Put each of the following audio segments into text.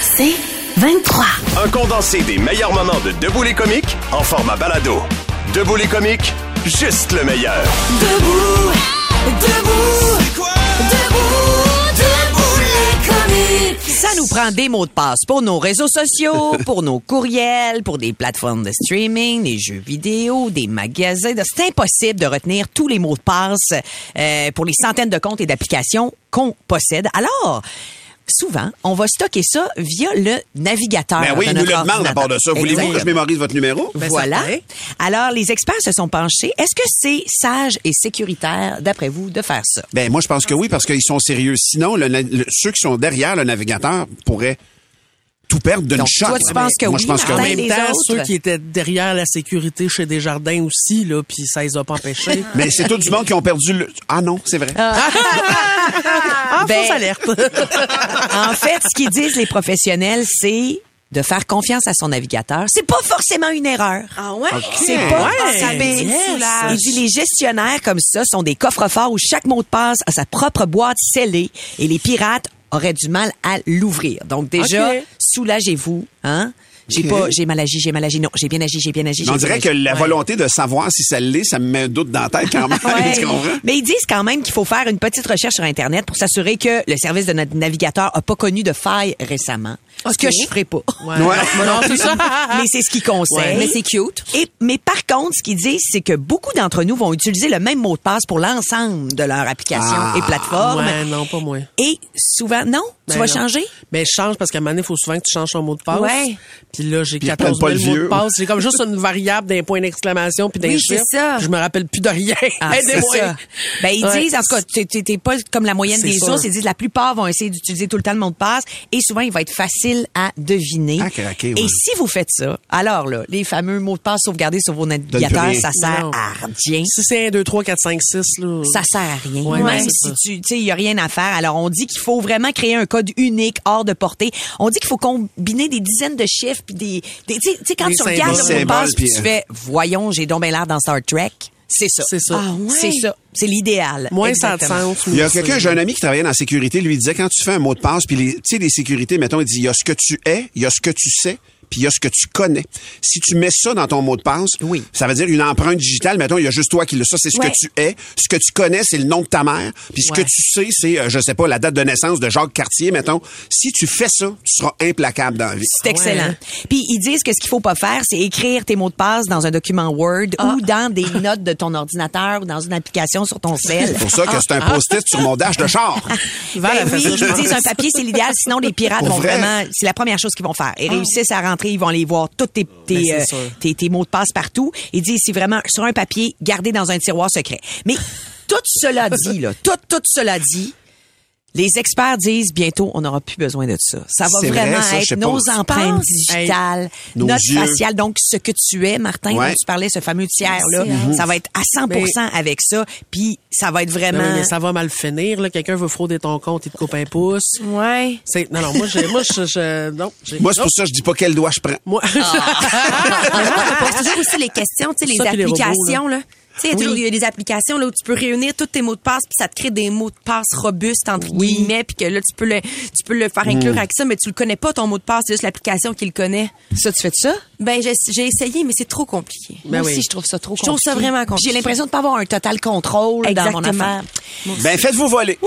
C'est 23. Un condensé des meilleurs moments de Debout les comiques en format balado. Debout les comiques, juste le meilleur. Debout, debout, debout, debout les comiques. Ça nous prend des mots de passe pour nos réseaux sociaux, pour nos courriels, pour des plateformes de streaming, des jeux vidéo, des magasins. C'est impossible de retenir tous les mots de passe euh, pour les centaines de comptes et d'applications qu'on possède. Alors, souvent, on va stocker ça via le navigateur. Ben oui, de il nous le demande à part de ça. Voulez-vous que je mémorise votre numéro? Ben, voilà. certain. Alors, les experts se sont penchés. Est-ce que c'est sage et sécuritaire, d'après vous, de faire ça? Ben moi je pense que oui parce qu'ils sont sérieux. Sinon, le na- le- ceux qui sont derrière le navigateur pourraient tout perdre d'une Donc, shot. toi, tu penses que moi, oui, je pense que En oui. même temps, autres? ceux qui étaient derrière la sécurité chez Desjardins aussi, là, puis ça les a pas empêchés. Mais c'est tout du monde qui ont perdu le. Ah non, c'est vrai. Ah, Ben- fausse alerte. En fait, ce qu'ils disent les professionnels, c'est de faire confiance à son navigateur. C'est pas forcément une erreur. ah ouais? C'est pas Ouais. ça met Yes. Il dit les gestionnaires comme ça sont des coffres-forts où chaque mot de passe a sa propre boîte scellée et les pirates auraient du mal à l'ouvrir. Donc déjà, soulagez-vous, hein? J'ai pas, j'ai mal agi, j'ai mal agi. Non, j'ai bien agi, j'ai bien agi. On dirait que la volonté de savoir si ça l'est, ça me met un doute dans la tête quand même. Ouais. tu comprends? Mais ils disent quand même qu'il faut faire une petite recherche sur Internet pour s'assurer que le service de notre navigateur a pas connu de faille récemment. Ce Ok. que je ferai pas. Ouais. Non plus. mais c'est ce qu'ils conseillent. Ouais. Mais c'est cute. Et, mais par contre, ce qu'ils disent, c'est que beaucoup d'entre nous vont utiliser le même mot de passe pour l'ensemble de leur application Ah. et plateforme. Ouais, non, pas moi. Et souvent, non, tu Ben vas non. changer? Ben, je change parce qu'à un moment donné, il faut souvent que tu changes ton mot de passe. Ouais. Puis là, j'ai Puis ils 14 prennent pas 000 le mots de passe. J'ai comme juste une variable d'un point d'exclamation puis d'un Oui, c'est chiffre. ça. Je me rappelle plus de rien. Ah, ça. Ben, ils Ouais. disent, en tout cas, t'es- pas comme la moyenne des sûr. sources. Ils disent la plupart vont essayer d'utiliser tout le temps le mot de passe et souvent, il va être facile à deviner. À craquer, ouais. Et si vous faites ça, alors là, les fameux mots de passe sauvegardés sur vos navigateurs, rien. ça sert Non. à rien. Si c'est 1, 2, 3, 4, 5, 6, là. ça sert à rien. Ouais, Même si tu, tu sais, il y a rien à faire. Alors, on dit qu'il faut vraiment créer un code unique, hors de portée. On dit qu'il faut combiner des dizaines de chiffres puis des, des tu sais- quand Des tu regardes le mot de passe puis tu fais, voyons, j'ai donc bien l'air dans Star Trek. C'est ça. C'est ça. Ah ouais? C'est ça. C'est l'idéal. Moins ça de sens. Il y a quelqu'un, j'ai un ami qui travaillait dans la sécurité, lui il disait quand tu fais un mot de passe, puis tu sais, les sécurités, mettons, il dit il y a ce que tu es, il y a ce que tu sais, puis il y a ce que tu connais. Si tu mets ça dans ton mot de passe, Oui. ça veut dire une empreinte digitale, mettons, il y a juste toi qui l'as. Ça, c'est ce Ouais. que tu es. Ce que tu connais, c'est le nom de ta mère. Puis ce Ouais. que tu sais, c'est, euh, je sais pas, la date de naissance de Jacques Cartier, mettons. Si tu fais ça, tu seras implacable dans la vie. C'est excellent. Ouais. Puis ils disent que ce qu'il faut pas faire, c'est écrire tes mots de passe dans un document Word Ah. ou dans des notes de ton ordinateur ou dans une application sur ton cell. C'est pour ça que c'est un post-it sur mon dash de char. Ben oui, ils disent un papier, c'est l'idéal. Sinon, les pirates Pour vont vrai? vraiment, c'est la première chose qu'ils vont faire. Ils réussissent à rentrer, ils vont aller voir tous tes, tes, c'est euh, tes, tes mots de passe partout. Ils disent, c'est vraiment sur un papier, gardé dans un tiroir secret. Mais tout cela dit, là, tout, tout cela dit, les experts disent bientôt, on n'aura plus besoin de ça. Ça va vrai, vraiment ça, je sais être nos empreintes penses? digitales, Nos notre yeux. facial, donc ce que tu es, Martin, Ouais. dont tu parlais, ce fameux tiers-là, ça va être à 100% avec ça, puis ça va être Ben vraiment... mais ça va mal finir, là. Quelqu'un veut frauder ton compte, il te coupe un pouce. Ouais. C'est, non, non, moi, j'ai, moi, je, je- non. Moi, c'est pour ça que je dis pas quel doigt je prends. Moi, on pose toujours aussi les questions, tu sais, les Ça, puis les robots, applications, là. Tu sais, il y a Oui. toujours- il y a des applications là où tu peux réunir tous tes mots de passe puis ça te crée des mots de passe robustes entre guillemets puis que là tu peux le tu peux le faire inclure avec ça mais tu le connais pas ton mot de passe, c'est juste l'application qui le connaît. Ça, tu fais de ça? Ben j'ai essayé mais c'est trop compliqué. Ben Moi oui. aussi, je trouve ça trop Je trouve ça compliqué. vraiment compliqué. J'ai l'impression de pas avoir un total contrôle dans mon affaire. Ben, faites-vous voler.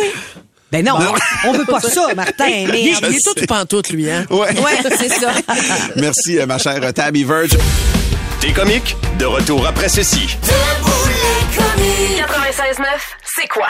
Ben non, on veut pas ça, Martin. il, Mais est- il est tout pantoute, lui, hein? Ouais. Ouais, c'est ça. Merci, euh, ma chère Tabby Verge. Des comiques, de retour après ceci. Debout les comiques. 96.9, c'est quoi?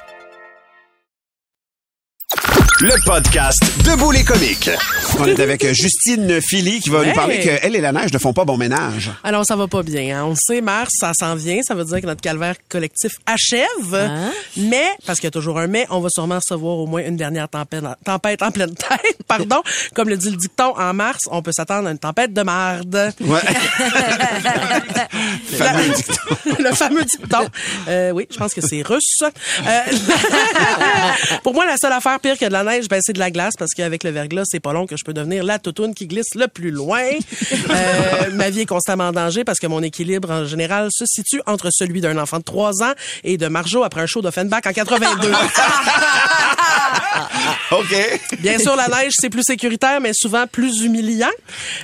Le podcast Debout les comiques. On est avec euh, Justine Philly qui va nous parler qu'elle et la neige ne font pas bon ménage. Alors, ça va pas bien. hein. On sait, mars, ça s'en vient. Ça veut dire que notre calvaire collectif achève. Mais, parce qu'il y a toujours un mais, on va sûrement recevoir au moins une dernière tempête, tempête en pleine tête. Pardon. Comme le dit le dicton, en mars, on peut s'attendre à une tempête de marde. Ouais. La- fameux dicton. le fameux dicton. Euh, oui, je pense que c'est russe. Euh, pour moi, la seule affaire pire que de la neige, ben, c'est de la glace parce qu'avec le verglas, c'est pas long que je peux devenir la toutoune qui glisse le plus loin. Euh, ma vie est constamment en danger parce que mon équilibre, en général, se situe entre celui d'un enfant de 3 ans et de Marjo après un show d'Offenbach en 82. OK. Bien sûr, la neige, c'est plus sécuritaire, mais souvent plus humiliant.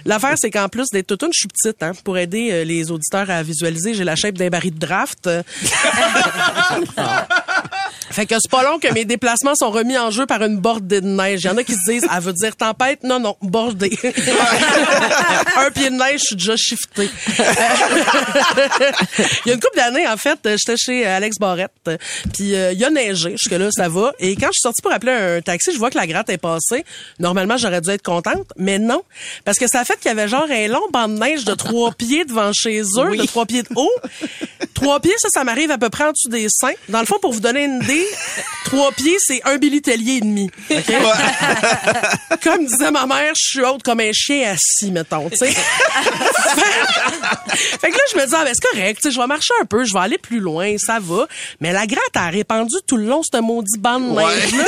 L'affaire, c'est qu'en plus des toutounes, je suis petite. Hein, pour aider euh, les auditeurs à visualiser, j'ai la shape d'un baril de draft. fait que c'est pas long que mes déplacements sont remis en jeu par une bordée de neige. Il y en a qui se disent, elle veut dire tempête? Non, non, bordée. un pied de neige, je suis déjà shifté. il y a une couple d'années, en fait, j'étais chez Alex Barrette, puis euh, il a neigé, jusque-là, ça va. Et quand je suis sortie pour appeler un taxi, je vois que la gratte est passée. Normalement, j'aurais dû être contente, mais non. Parce que ça a fait qu'il y avait genre un long banc de neige de trois pieds devant chez eux, de trois pieds de haut. Trois pieds, ça, ça m'arrive à peu près en dessous des seins. Dans le fond, pour vous donner une idée, trois pieds, c'est un Billy Tellier et demi. Comme disait ma mère, je suis haute comme un chien assis, mettons, tu sais. fait que là, je me dis, ah, ben, c'est correct, tu sais, je vais marcher un peu, je vais aller plus loin, ça va. Mais la gratte a répandu tout le long, ce maudit banc de neige-là.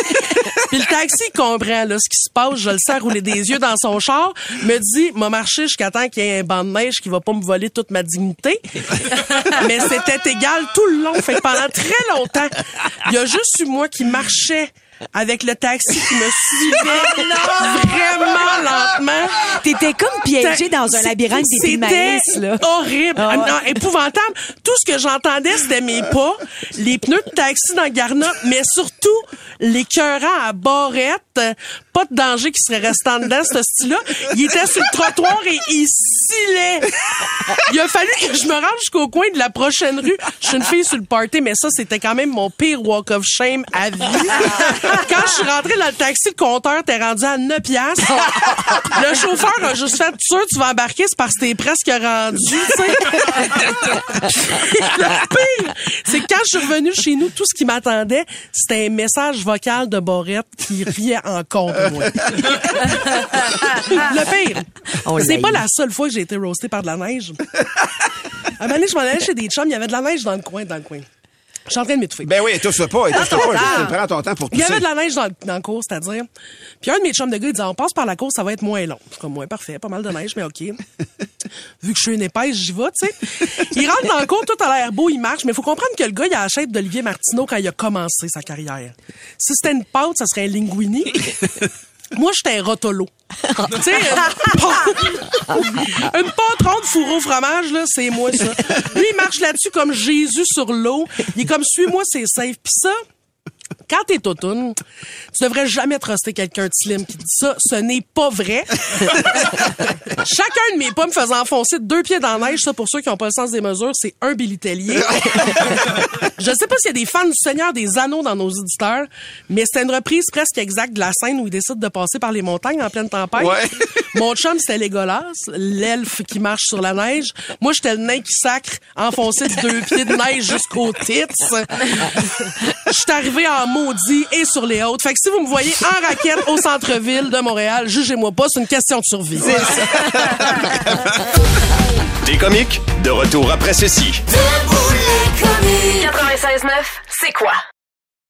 Puis le taxi comprend, là, ce qui se passe, je le sens rouler des yeux dans son char, me dit, m'a marché jusqu'à temps qu'il y ait un banc de neige qui va pas me voler toute ma dignité. Mais c'était égal tout le long. Fait que pendant très longtemps, il y a juste eu moi qui marchais avec le taxi qui me suivait vraiment lentement. T'étais comme piégé dans un labyrinthe des C'était horrible. Ah ouais. Non, épouvantable. Tout ce que j'entendais, c'était mes pas, les pneus de taxi dans Garna, mais surtout l'écœurant à barrette. Pas de danger qui serait resté en dedans, ce style-là. Il était sur le trottoir et il scillait. Il a fallu que je me rende jusqu'au coin de la prochaine rue. Je suis une fille sur le party, mais ça, c'était quand même mon pire walk of shame à vie. Quand je suis rentrée dans le taxi, le compteur était rendu à 9 piastres. Le chauffeur a juste fait, tu sûr, tu vas embarquer, c'est parce que t'es presque rendu, tu sais. le pire, c'est que quand je suis revenue chez nous, tout ce qui m'attendait, c'était un message vocal de Borette qui riait de moi. le pire, c'est pas la seule fois que j'ai été roastée par de la neige. À un moment donné, je m'en allais chez des chums, il y avait de la neige dans le coin, dans le coin. Je suis en train de m'étouffer. Ben oui, étouffe pas, étouffe pas. Juste, Prends ton temps pour tout Il y avait de la neige dans, le- dans le cours, c'est-à-dire. Puis un de mes chums de gars, il disait, on passe par la course, ça va être moins long. Suis comme, ouais, parfait, pas mal de neige, mais OK. Vu que je suis une épaisse, j'y vais, tu sais. Il rentre dans le cours, tout a l'air beau, il marche, mais il faut comprendre que le gars, il a la shape d'Olivier Martineau quand il a commencé sa carrière. Si c'était une pâte, ça serait un linguini. Moi, j'étais un rotolo. tu sais, une, fourreau au fromage, là, c'est moi, ça. Lui, il marche là-dessus comme Jésus sur l'eau. Il est comme, suis-moi, c'est safe. Puis ça, quand t'es automne, tu devrais jamais truster quelqu'un de slim qui dit ça. Ce n'est pas vrai. Chacun de mes pas me faisant enfoncer deux pieds dans la neige, ça, pour ceux qui n'ont pas le sens des mesures, c'est un bilitellier. Je sais pas s'il y a des fans du Seigneur des Anneaux dans nos auditeurs, mais c'était une reprise presque exacte de la scène où il décide de passer par les montagnes en pleine tempête. Ouais. Mon chum, c'était Légolas, l'elfe qui marche sur la neige. Moi, j'étais le nain qui sacre, enfoncé de deux pieds de neige jusqu'aux tits. Je suis arrivé en maudit et sur les hautes. Fait que si vous me voyez en raquette au centre-ville de Montréal, jugez-moi pas, c'est une question de survie. Les comiques, de retour après ceci. 96.9, c'est quoi?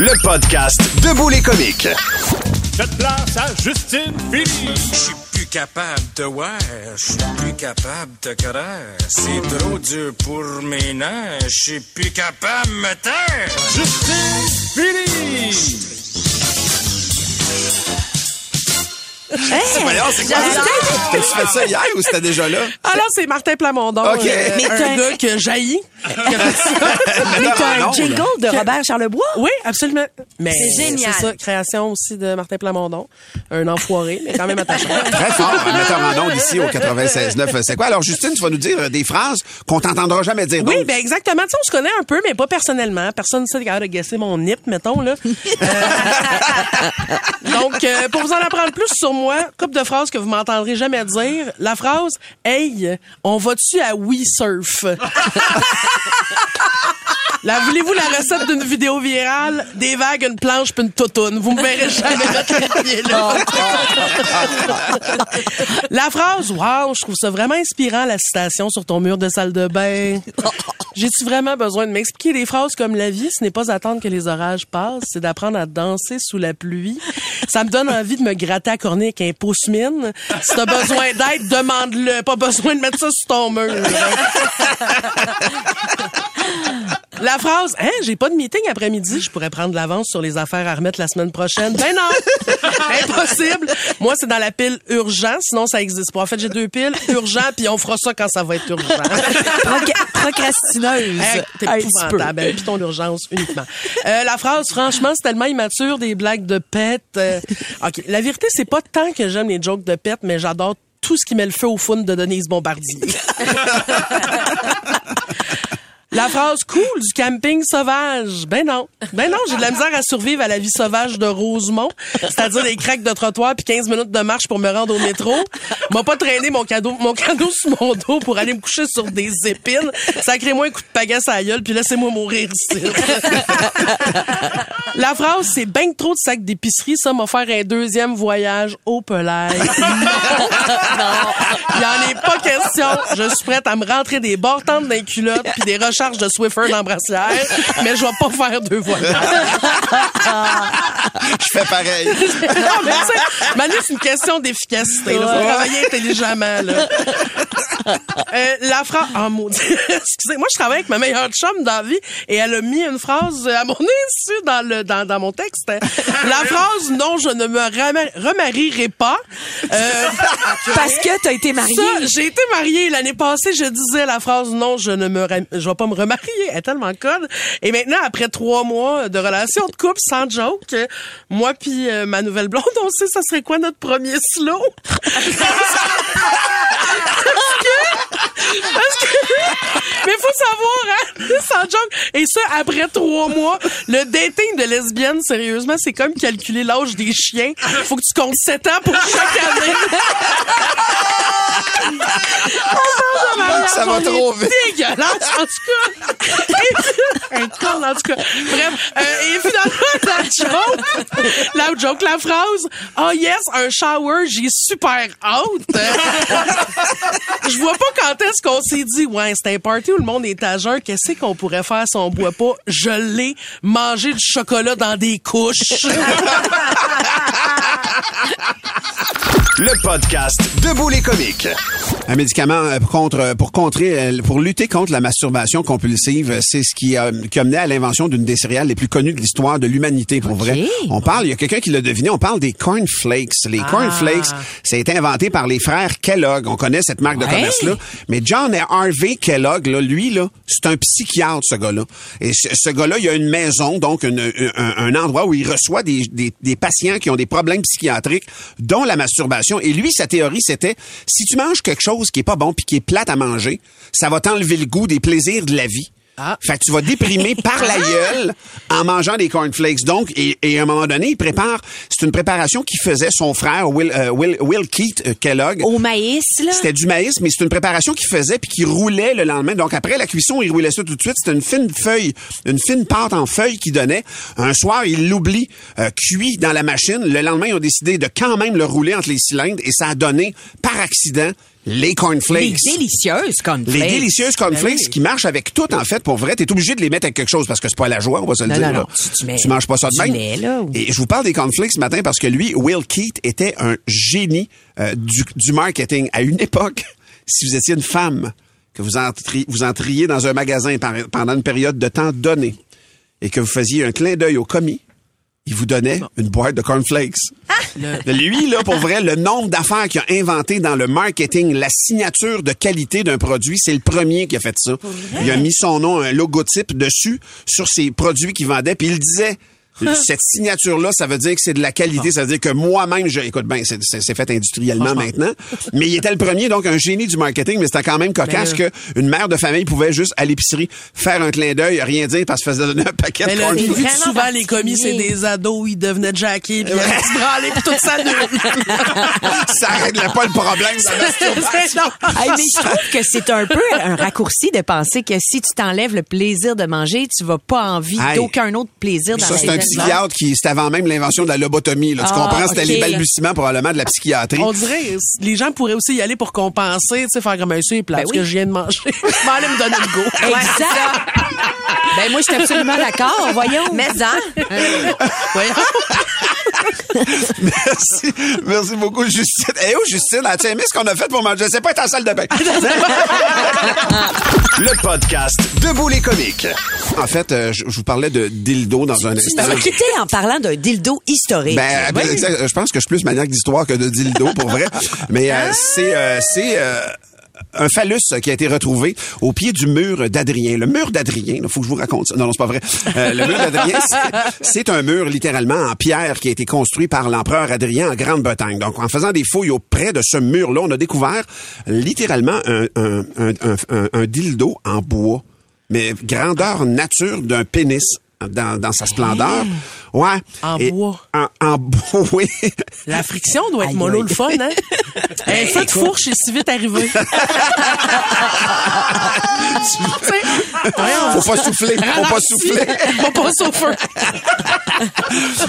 Le podcast Debout les comiques. Faites place à Justine Philly. Je suis plus capable de voir, je suis plus capable de croire. C'est trop dur pour mes nerfs, je suis plus capable de me taire. Justine Philly. C'est voyons, c'est quoi? ça? T'as-tu fait ça hier ou c'était déjà là? Ah là, c'est Martin Plamondon. OK. euh, Mais un t'as- gars que jaillit. Mais t'as un non, jingle de Robert Charlebois? Oui, absolument. Mais C'est génial. C'est ça, création aussi de Martin Plamondon. Un enfoiré, mais quand même attachant. Très fort, un metteur en ici au 96.9. C'est quoi? Alors, Justine, tu vas nous dire euh, des phrases qu'on t'entendra jamais dire Oui, d'autres. ben exactement. Tu sais, on se connaît un peu, mais pas personnellement. Personne ne sait capable de guesser mon nip, mettons, là. Euh, Donc, euh, pour vous en apprendre plus sur moi, couple de phrases que vous m'entendrez jamais dire. La phrase « Hey, on va-tu à We Surf? » Là, voulez-vous la recette d'une vidéo virale? Des vagues, une planche puis une toutoune. Vous me verrez jamais mettre là. la phrase, wow, je trouve ça vraiment inspirant, la citation sur ton mur de salle de bain. J'ai-tu vraiment besoin de m'expliquer des phrases comme la vie? Ce n'est pas attendre que les orages passent, c'est d'apprendre à danser sous la pluie? Ça me donne envie de me gratter à corner avec un pouce-mine. Si t'as besoin d'aide, demande-le. Pas besoin de mettre ça sur ton mur. La phrase, hein, j'ai pas de meeting après-midi, je pourrais prendre l'avance sur les affaires à remettre la semaine prochaine. Ben non! Impossible! Moi, c'est dans la pile urgent, sinon ça existe pas. En fait, j'ai deux piles, urgent, puis on fera ça quand ça va être urgent. Proc- procrastineuse. Hey, T'es épouvantable. Ben, Puis ton urgence uniquement. Euh, la phrase, franchement, c'est tellement immature, des blagues de pète. Euh, OK. La vérité, c'est pas tant que j'aime les jokes de pète, mais j'adore tout ce qui met le feu au fun de Denise Bombardier. La phrase cool du camping sauvage. Ben non. Ben non, j'ai de la misère à survivre à la vie sauvage de Rosemont, c'est-à-dire des craques de trottoir puis 15 minutes de marche pour me rendre au métro. M'a pas traîné mon cadeau mon cadeau sur mon dos pour aller me coucher sur des épines. Sacrez-moi un coup de pagasse à la gueule puis laissez-moi mourir ici. La phrase c'est ben trop de sacs d'épicerie, ça m'a faire un deuxième voyage au Pelay. Non. Il en est pas question. Je suis prête à me rentrer des bortantes d'un culotte puis des recharges de Swiffer dans brassière, mais je vais pas faire deux voyages. Je fais pareil. non, mais tu sais, Manu, c'est une question d'efficacité. Il faut Ouais. travailler intelligemment. Là. Euh, la phrase... Oh, maudit. Excusez, moi, je travaille avec ma meilleure chum dans la vie et elle a mis une phrase à mon insu dans, le, dans, dans mon texte. La phrase « Non, je ne me remarierai pas Euh, Parce que t'as été mariée. Ça, j'ai été mariée l'année passée. Je disais la phrase « Non, je ne me je vais pas me remarier. » Elle est tellement conne. Et maintenant, après trois mois de relation de couple, sans joke, moi puis euh, ma nouvelle blonde, on sait ça serait quoi notre premier slow. mais faut savoir, hein, sans joke. Et ça, après trois mois, le dating de lesbienne, sérieusement, c'est comme calculer l'âge des chiens. Faut que tu comptes sept ans pour chaque année. Ça va trop vite. Dégueulasse, en tout cas. Un con, en tout cas. Bref, euh, et finalement, la joke, la joke, la phrase, oh yes, un shower, j'ai super hâte. Je vois pas quand est-ce qu'on s'est dit, ouais, c'est un party où le monde est à jeun, qu'est-ce qu'on pourrait faire si on boit pas? L'ai, manger du chocolat dans des couches? Le podcast Debout les comiques. Un médicament euh, contre, pour contrer, euh, pour lutter contre la masturbation compulsive, euh, c'est ce qui a, qui a mené à l'invention d'une des céréales les plus connues de l'histoire de l'humanité, pour vrai. On parle, il y a quelqu'un qui l'a deviné, on parle des cornflakes. Les cornflakes, ça a été inventé par les frères Kellogg. On connaît cette marque de Ouais. commerce-là. Mais John Harvey Kellogg, là, lui, là, c'est un psychiatre, ce gars-là. Et ce, ce gars-là, il a une maison, donc une- un, un endroit où il reçoit des, des, des patients qui ont des problèmes psychiatriques, dont la masturbation. Et lui, sa théorie, c'était, si tu manges quelque chose qui est pas bon puis qui est plate à manger, ça va t'enlever le goût des plaisirs de la vie. Fait que tu vas déprimer par la gueule en mangeant des cornflakes. Donc, et, et à un moment donné, il prépare, c'est une préparation qu'il faisait son frère, Will, euh, Will, Will Keith euh, Kellogg. Au maïs, là? C'était du maïs, mais c'est une préparation qu'il faisait puis qu'il roulait le lendemain. Donc après la cuisson, il roulait ça tout de suite. C'était une fine feuille, une fine pâte en feuille qu'il donnait. Un soir, il l'oublie euh, cuit dans la machine. Le lendemain, ils ont décidé de quand même le rouler entre les cylindres et ça a donné par accident les cornflakes. Les délicieuses cornflakes. Les délicieuses cornflakes qui marchent avec tout, en fait, pour vrai. T'es obligé de les mettre avec quelque chose parce que c'est pas la joie, on va se le Non, dire. non, là. non. Tu- tu mets tu manges pas ça de même. là, ou- Et je vous parle des cornflakes ce matin parce que lui, Will Keith, était un génie euh, du, du marketing. À une époque, si vous étiez une femme, que vous, entri- vous entriez dans un magasin par- pendant une période de temps donnée et que vous faisiez un clin d'œil au commis, il vous donnait une boîte de cornflakes. Lui, là, pour vrai, le nombre d'affaires qu'il a inventé dans le marketing, la signature de qualité d'un produit, c'est le premier qui a fait ça. Il a mis son nom, un logotype dessus, sur ses produits qu'il vendait, puis il disait... Cette signature-là, ça veut dire que c'est de la qualité. Ça veut dire que moi-même, je, écoute, ben, c'est, c'est- c'est fait industriellement maintenant. Mais il était le premier, donc un génie du marketing, mais c'était quand même cocasse Ben, qu'une mère de famille pouvait juste à l'épicerie faire un clin d'œil, rien dire parce qu'elle faisait donner un paquet Mais de cornflakes. vu que vraiment souvent, les commis, c'est des ados, ils devenaient jackés, puis ils se branlaient, puis tout ça ça réglait pas le problème de la. Hey, mais je trouve que c'est un peu un raccourci de penser que si tu t'enlèves le plaisir de manger, tu vas pas envie Hey. d'aucun autre plaisir dans Ça, la vie. Psychiatre qui, c'était avant même l'invention de la lobotomie. Là. Tu Ah, comprends? C'était les balbutiements probablement de la psychiatrie. On dirait, les gens pourraient aussi y aller pour compenser, tu sais, faire comme un c'est plat, Ben parce oui. que je viens de manger. Je m'en allais me donner le go. Exact. ben moi, je suis absolument d'accord. Voyons. Mais hein? Voyons. Merci. Merci beaucoup, Justine. Eh oh, Justine, as-tu aimé ce qu'on a fait pour manger? C'est pas être en salle de bain. Le podcast Debout les comiques. en fait, euh, je, je vous parlais de dildo dans un Tu instant. as quitté en parlant d'un dildo historique. Ben, ben, exact. je pense que je suis plus maniaque d'histoire que de dildo, pour vrai. Mais euh, c'est euh, c'est euh, un phallus qui a été retrouvé au pied du mur d'Adrien. Le mur d'Adrien, il faut que je vous raconte ça. Non, non, c'est pas vrai. Euh, le mur d'Adrien, c'est- un mur littéralement en pierre qui a été construit par l'empereur Adrien en Grande-Bretagne. Donc, en faisant des fouilles auprès de ce mur-là, on a découvert littéralement un, un, un- un dildo en bois, mais grandeur nature d'un pénis dans, dans sa splendeur. Ouais. En Et- bois. En, en bois, oui. La friction doit être mollo le fun, hein? Un feu de fourche est si vite arrivé. Faut pas souffler, faut pas souffler. Faut pas feu.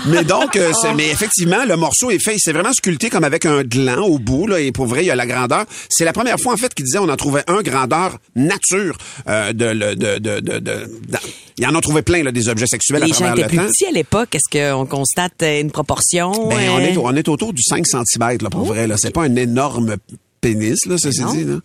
Mais donc, euh, c'est- mais effectivement, le morceau est fait, c'est vraiment sculpté comme avec un gland au bout, là, et pour vrai, il y a la grandeur. C'est la première fois, en fait, qu'il disait on en trouvait un grandeur nature euh, de, le- de, de, de, de- Il en a trouvé plein, là, des objets sexuels Les à gens travers étaient le plus temps. petits à l'époque. Est-ce qu'on constate? Une proportion? Ben, on, euh, est, on est autour du 5 cm, là, pour vrai, là. C'est pas un énorme pénis, là, c'est non. dit, là.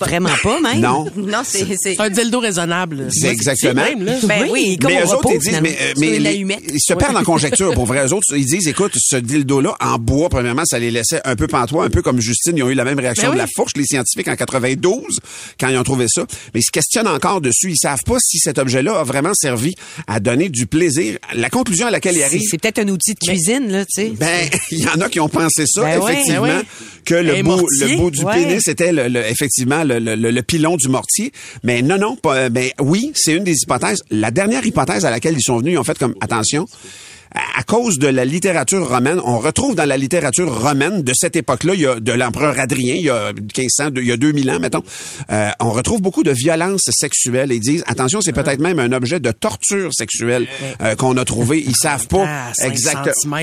Vraiment pas, même? Non. Non, c'est. c'est- un dildo raisonnable. C'est exactement. Même, là. Ben oui, mais eux autres, ils disent, mais, euh, mais les- ils se perdent en conjecture. Pour vrai, eux autres, ils disent, écoute, ce dildo-là, en bois, premièrement, ça les laissait un peu pantois, un peu comme Justine. Ils ont eu la même réaction Ben de la fourche, les scientifiques, en 92, quand ils ont trouvé ça. Mais ils se questionnent encore dessus. Ils savent pas si cet objet-là a vraiment servi à donner du plaisir. La conclusion à laquelle ils arrivent, c'est peut-être un outil de cuisine, là, tu sais. ben, il y en a qui ont pensé ça, Ben ouais, effectivement, ben ouais. que le Un bout, mortier, le bout du ouais. pénis c'était le, le- effectivement le, le- le- le pilon du mortier. Mais non, non, pas, ben oui, c'est une des hypothèses. La dernière hypothèse à laquelle ils sont venus, ils ont fait comme attention. À cause de la littérature romaine, on retrouve dans la littérature romaine de cette époque-là, il y a de l'empereur Adrien, il y a 1500, il y a 2000 ans, mettons, euh, on retrouve beaucoup de violences sexuelles. Ils disent, attention, c'est peut-être même un objet de torture sexuelle euh, qu'on a trouvé. Ils savent pas Ah, 5 exactement.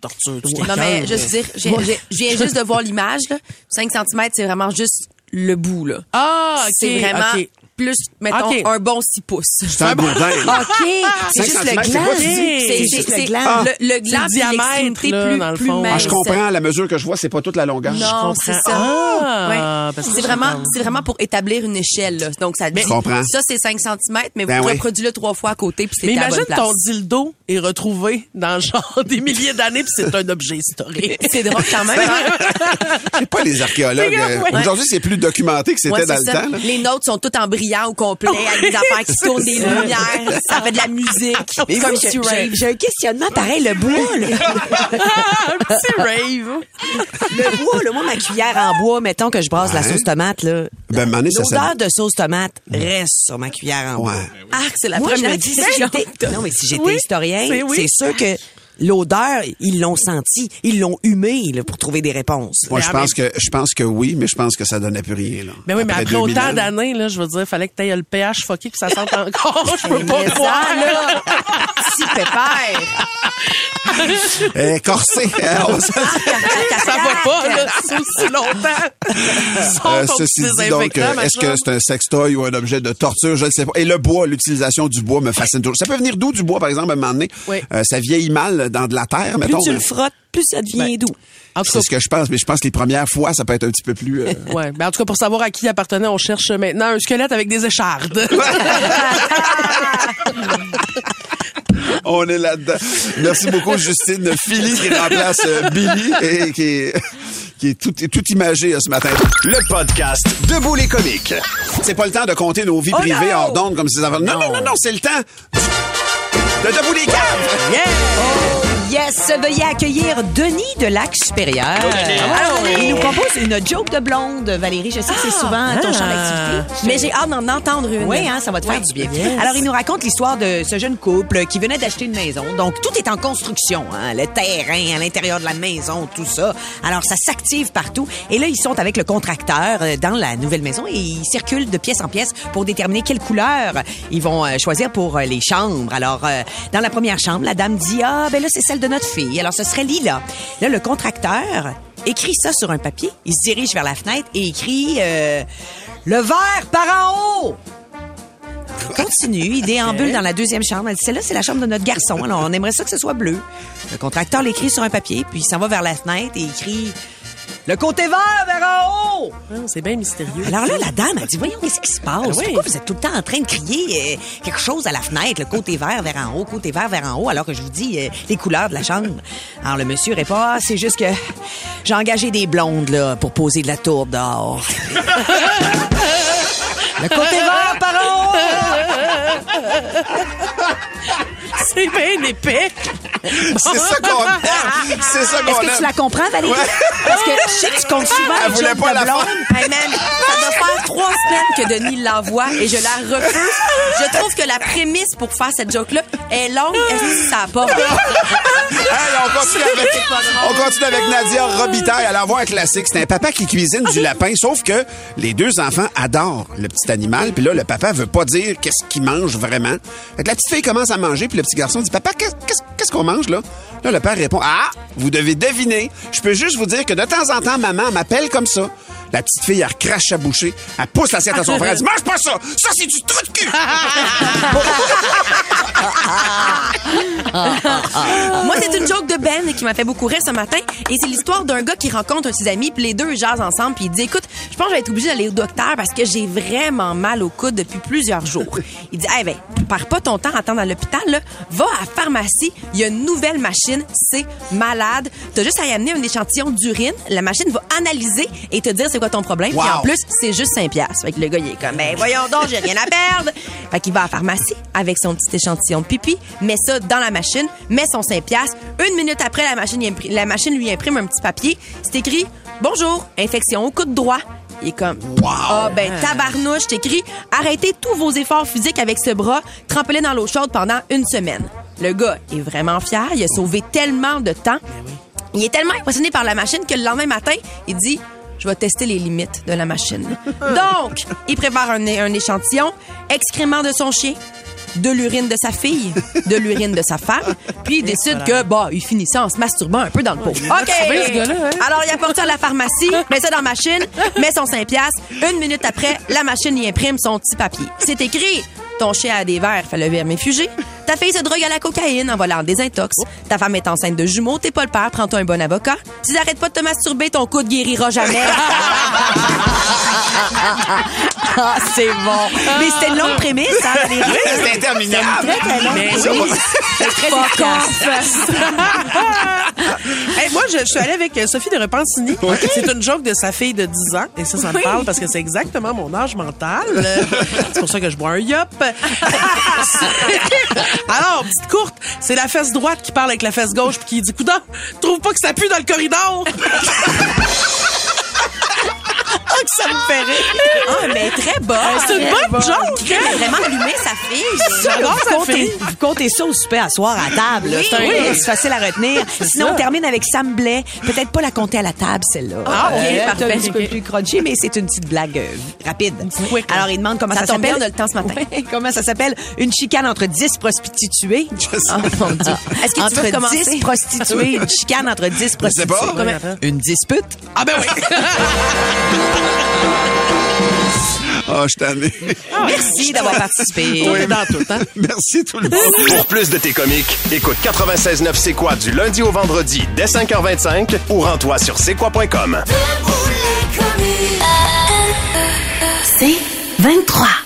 Torture, tu Non, mais juste dire, j'ai- j'ai- je viens juste de voir l'image, là. 5 cm, c'est vraiment juste le bout, là. Ah, OK. C'est vraiment OK. Plus, mettons, un bon 6 pouces. C'est un bourdin. OK. C'est juste le gland. C'est juste le c'est gland. Ah. le, gland l'extrémité plus, dans le plus fond. mince. Ah, je comprends. La mesure que je vois, c'est pas toute la longueur. Non, c'est ça. Ah, Ouais. C'est vraiment, c'est vraiment pour établir une échelle. Là. Donc ça ça c'est 5 cm, mais vous Ben oui. reproduisez-le trois fois à côté puis Mais c'est à la imagine bonne ton dildo est retrouvé dans genre des milliers d'années puis c'est un objet historique. C'est drôle quand même. hein? C'est pas les archéologues. Euh, ouais. Aujourd'hui, c'est plus documenté que c'était Ouais, dans le temps. là. Les notes sont toutes en brillant brillant au complet, avec des affaires qui tournent, des lumières, ça fait de la musique. Mais comme moi, si j'ai- tu j'ai raves. j'ai un questionnement pareil, le bois, là. Un petit rave. Le bois, là, moi, ma cuillère en bois, mettons que je brasse la sauce tomate, là. Ben, L'odeur de sauce tomate reste sur ma cuillère en bois. Ouais. Ah, c'est la Moi, je première me dis, si non, mais si j'étais Oui, historien, c'est oui. c'est sûr que l'odeur, ils l'ont senti, ils l'ont humé, là, pour trouver des réponses. Moi, je pense que je pense que oui, mais je pense que ça donnait plus rien. Là. Ben oui, mais après 2000 autant d'années, là, je veux dire, fallait que tu aies le pH fucké que ça sente encore. Je peux pas Mais croire. ça, là, si pépère. Eh, corsé. hein, on se- Ça va pas, là, ça aussi longtemps. Euh, ceci dit, donc, euh, est-ce que c'est un sextoy ou un objet de torture? Je ne sais pas. Et le bois, l'utilisation du bois me fascine toujours. Ça peut venir d'où du bois, par exemple, à un moment donné? Oui. Euh, ça vieillit mal dans de la terre, Plus mettons. tu le mais frottes, plus ça devient doux. En tout C'est ce que je pense, mais je pense que les premières fois, ça peut être un petit peu plus... euh, ouais. Ben, en tout cas, pour savoir à qui il appartenait, on cherche maintenant un squelette avec des échardes. On est là-dedans. Merci beaucoup, Justine Philly, qui remplace euh, Billy et qui est, qui est tout, tout imagé euh, ce matin. Le podcast Debout les comiques. C'est pas le temps de compter nos vies Oh privées non! hors d'onde comme ces enfants. Non, non, non, non, c'est le temps de Debout les caves! Oh, yes! Veuillez accueillir Denis de Lac-Supérieur. Alors, il nous compose une joke de blonde, Valérie. Je sais que c'est souvent ton champ d'activité. Mais j'ai hâte d'en entendre une. Oui, hein, ça va te faire du bien. Alors, il nous raconte l'histoire de ce jeune couple qui venait d'acheter une maison. Donc, tout est en construction. Hein, le terrain, à l'intérieur de la maison, tout ça. Alors, ça s'active partout. Et là, ils sont avec le contracteur euh, dans la nouvelle maison et ils circulent de pièce en pièce pour déterminer quelle couleur ils vont euh, choisir pour euh, les chambres. Alors, dans la première chambre, la dame dit, ah, ben là, c'est celle de notre fille. Alors, ce serait Lila. Là, le contracteur écrit ça sur un papier. Il se dirige vers la fenêtre et écrit, euh, le vert par en haut. Continue, il déambule dans la deuxième chambre. Elle dit, celle-là, c'est la chambre de notre garçon. Alors, on aimerait ça que ce soit bleu. Le contracteur l'écrit sur un papier, puis il s'en va vers la fenêtre et il crie, le côté vert vers en haut! Ah, c'est bien mystérieux. Alors là, la dame a dit, voyons, qu'est-ce qui se passe? Ah oui. Pourquoi vous êtes tout le temps en train de crier euh, quelque chose à la fenêtre, le côté vert vers en haut, côté vert vers en haut, alors que je vous dis euh, les couleurs de la chambre? Alors le monsieur répond, ah, c'est juste que j'ai engagé des blondes, là, pour poser de la tourbe dehors. le côté vert par en haut! C'est bien épais. C'est ça qu'on aime. C'est ça qu'on Est-ce que tu la comprends, Valérie? Ouais. Parce que je sais que tu comptes souvent Elle les voulait jokes pas de la blonde. faire. Hey man, ça doit faire trois semaines que Denis l'envoie et je la refuse. Je trouve que la prémisse pour faire cette joke-là est longue. Est-ce que ça a pas? Hey, on, continue avec, on continue avec Nadia Robitaille. Elle envoie un classique. C'est un papa qui cuisine du lapin, sauf que les deux enfants adorent le petit animal. Puis là, le papa veut pas dire qu'est-ce qu'il mange vraiment. Fait que la petite fille commence à manger, puis le petit garçon dit Papa, qu'est- qu'est-ce qu'est-ce qu'on mange là? Là, le père répond Ah, vous devez deviner. Je peux juste vous dire que de temps en temps, maman m'appelle comme ça. La petite fille, elle crache à boucher. Elle pousse l'assiette à son frère. Elle dit Mange pas ça Ça, c'est du trou de cul Moi, c'est une joke de Ben qui m'a fait beaucoup rire ce matin. Et c'est l'histoire d'un gars qui rencontre un de ses amis, puis les deux jasent ensemble, puis il dit Écoute, je pense que je vais être obligé d'aller au docteur parce que j'ai vraiment mal au coude depuis plusieurs jours. Il dit Eh ben, perds pas ton temps à attendre à l'hôpital, là. Va à la pharmacie, il y a une nouvelle machine, c'est malade. T'as juste à y amener un échantillon d'urine, la machine va analyser et te dire c'est quoi ton problème? Puis Wow. en plus, c'est juste 5 piastres. Fait que le gars, il est comme, ben voyons donc, j'ai rien à perdre. Fait qu'il va à la pharmacie avec son petit échantillon de pipi, met ça dans la machine, met son 5 piastres. Une minute après, la machine, la machine lui imprime un petit papier. C'est écrit, bonjour, infection au coude droit. Il est comme, ah ben tabarnouche, t'écris, arrêtez tous vos efforts physiques avec ce bras, trempez-le dans l'eau chaude pendant une semaine. Le gars est vraiment fier, il a sauvé tellement de temps. Il est tellement impressionné par la machine que le lendemain matin, il dit Je vais tester les limites de la machine. Donc, il prépare un, un échantillon, excrément de son chien, de l'urine de sa fille, de l'urine de sa femme, puis il décide que, bah, il finissait en se masturbant un peu dans le pot. OK! ce gars-là, hein? Alors, il apporte ça à la pharmacie, met ça dans la machine, met son 5 piastres. Une minute après, la machine y imprime son petit papier. C'est écrit Ton chien a des vers, fait le vermifugé. Ta fille se drogue à la cocaïne en volant des intox. Ta femme est enceinte de jumeaux, t'es pas le père, prends-toi un bon avocat. Si t'arrêtes pas de te masturber, ton coude guérira jamais. Ah, c'est bon. Mais c'était une longue prémisse, hein, Valérie? Oui, c'est interminable. Très, très longue Mais prémisse. oui. C'est très efficace. Hey, moi, je, je suis allée avec euh, Sophie de Repentigny. C'est une joke de sa fille de 10 ans. Et ça, ça me Oui. parle parce que c'est exactement mon âge mental. C'est pour ça que je bois un yop. Alors, petite courte, c'est la fesse droite qui parle avec la fesse gauche puis qui dit Coudon, trouve pas que ça pue dans le corridor? Ah, que ça me fait rire. Ah, mais très bonne. C'est une bonne joke, Elle hein? a vraiment allumé sa fille. J'adore sa comptez, fille. vous comptez ça au souper à soir à table. là. Oui, c'est un oui. c'est facile à retenir. Sinon, ça. on termine avec Sam Blais. Peut-être pas la compter à la table, celle-là. Ah, ok, Euh, parfait. Un petit peu plus crunchy, mais c'est une petite blague euh, rapide. quick. Alors, il demande comment ça, Ça tombe s'appelle. bien, on a le temps ce matin. Ouais, comment ça s'appelle? Une chicane entre 10 prostituées. Oh, mon Dieu. Est-ce que tu entre veux commencer? 10 prostituées. Une chicane entre 10 sais prostituées. pas. Une dispute? Ah ben oui. Ah, je t'en ai. Merci d'avoir participé. Tout est dans tout, hein? Merci tout le monde. Pour plus de tes comiques, écoute 96.9 C'est quoi du lundi au vendredi dès 5h25 ou rends-toi sur c'est quoi.com. C'est 23.